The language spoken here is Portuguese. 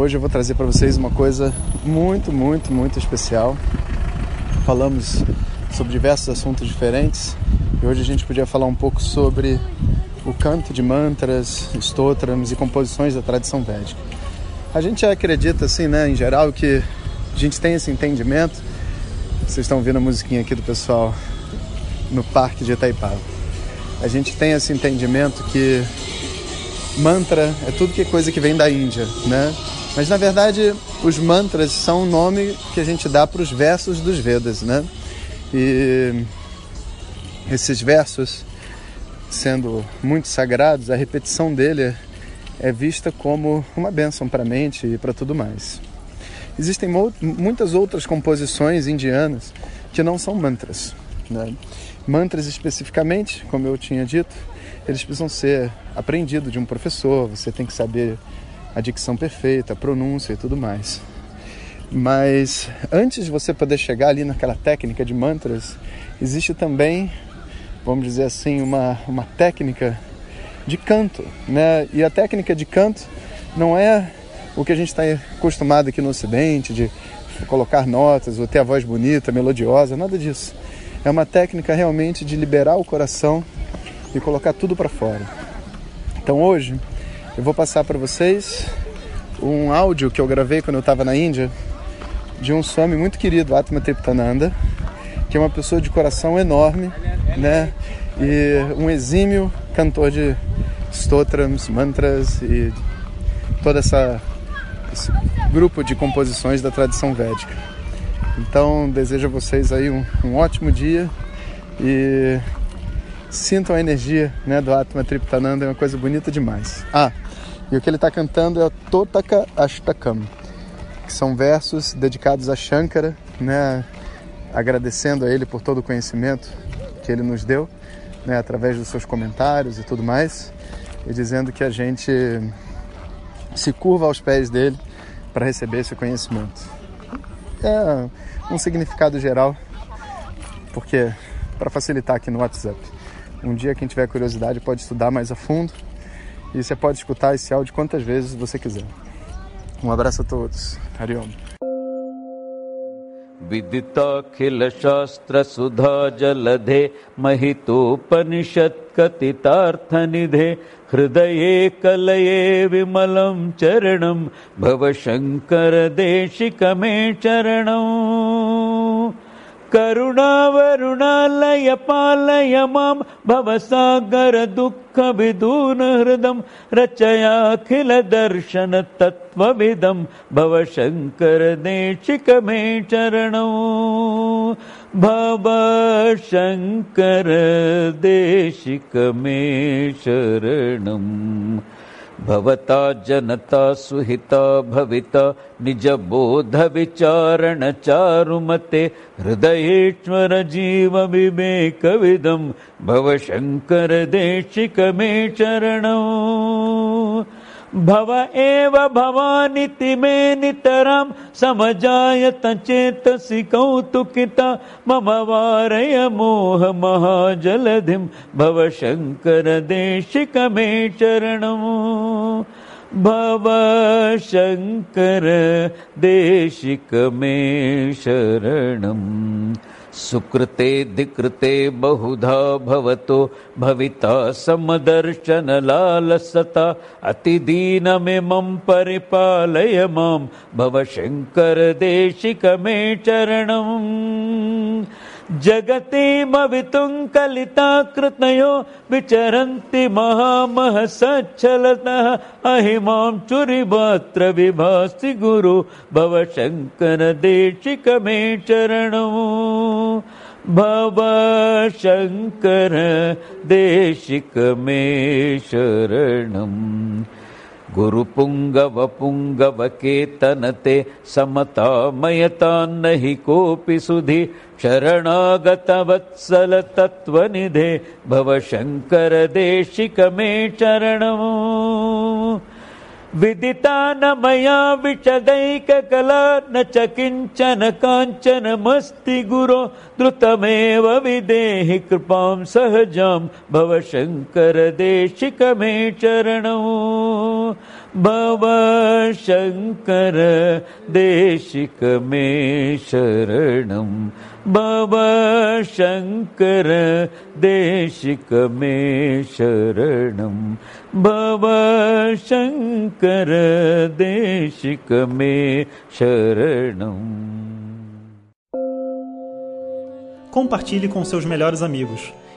Hoje eu vou trazer para vocês uma coisa muito, muito, muito especial. Falamos sobre diversos assuntos diferentes e hoje a gente podia falar um pouco sobre o canto de mantras, stotrams e composições da tradição védica. A gente acredita, assim, né, em geral, que a gente tem esse entendimento. Vocês estão ouvindo a musiquinha aqui do pessoal no parque de Itaipava. A gente tem esse entendimento que mantra é tudo que é coisa que vem da Índia, né? Mas na verdade, os mantras são o nome que a gente dá para os versos dos Vedas, né? E esses versos, sendo muito sagrados, a repetição dele é vista como uma bênção para a mente e para tudo mais. Existem muitas outras composições indianas que não são mantras. Né? Mantras especificamente, como eu tinha dito, eles precisam ser aprendidos de um professor, você tem que saber a dicção perfeita, a pronúncia e tudo mais. Mas antes de você poder chegar ali naquela técnica de mantras, existe também, vamos dizer assim, uma, uma técnica de canto, né? E a técnica de canto não é o que a gente está acostumado aqui no Ocidente, de colocar notas ou ter a voz bonita, melodiosa, nada disso. É uma técnica realmente de liberar o coração e colocar tudo para fora. Então hoje eu vou passar para vocês um áudio que eu gravei quando eu estava na Índia de um Swami muito querido, Atma Triptananda, que é uma pessoa de coração enorme, né? E um exímio cantor de stotrams, mantras e toda essa esse grupo de composições da tradição védica. Então desejo a vocês aí um, um ótimo dia e sintam a energia né, do Atma Triptananda, é uma coisa bonita demais. Ah, e o que ele está cantando é o Totaka Ashtakam, que são versos dedicados a Shankara, né, agradecendo a ele por todo o conhecimento que ele nos deu, né, através dos seus comentários e tudo mais, e dizendo que a gente se curva aos pés dele para receber esse conhecimento. É um significado geral, porque para facilitar aqui no WhatsApp. Um dia quem tiver curiosidade pode estudar mais a fundo e você pode escutar esse áudio quantas vezes você quiser. Um abraço a todos. Hariom. विदिताखिलशास्त्रसुधा जलधे महितोपनिषत्कथितार्थनिधे हृदये कलये विमलं चरणं भवशङ्करदेशिकमे चरणम् करुणावरुणालय पालय मां भव सागर रचयाखिल दर्शन तत्त्वविदम् भव शङ्कर देशिकमे चरणौ भव शङ्कर देशिकमे शरणम् भवता जनता सुहिता भविता निजबोधविचारणचारुमते हृदयेश्वर जीव विवेकविदं भवशङ्करदेशिकमे चरणौ भव एव भवानिति मे नितरां समजायत चेतसि कौतुकिता मम वारय मोहमहाजलधिं भव शङ्करदेशिकमे चरणम्। भव शङ्कर देशिकमे शरणम् सुकृते धिकृते बहुधा भवतो भविता समदर्शनलालसता। अतिदीनमिमं परिपालय मां। भव शङ्करदेशिकमे चरणम् जगतीमवितुम् कलिताकृतयो विचरन्ति महामह सच्छलतः अहिमां चुरिवात्र विभासि गुरु भव शङ्कर देशिक मे चरणो। भव शङ्कर देशिक मे शरणम् गुरुपुङ्गवपुङ्गवकेतनते समतामयतान्न हि कोऽपि सुधि शरणागतवत्सलतत्त्वनिधे भव शङ्करदेशिकमे चरणम् विदिता न मया विशदैककला न च किंचन काञ्चनमस्ति गुरो, द्रुतमेव विदेहि कृपां सहजां, भव शङ्कर देशिक मे चरणौ। भव शङ्कर देशिक मे शरणम् भव शङ्कर देशिक मे शरणम् भव शङ्कर देशिक मे शरणम् Compartilhe com seus melhores amigos.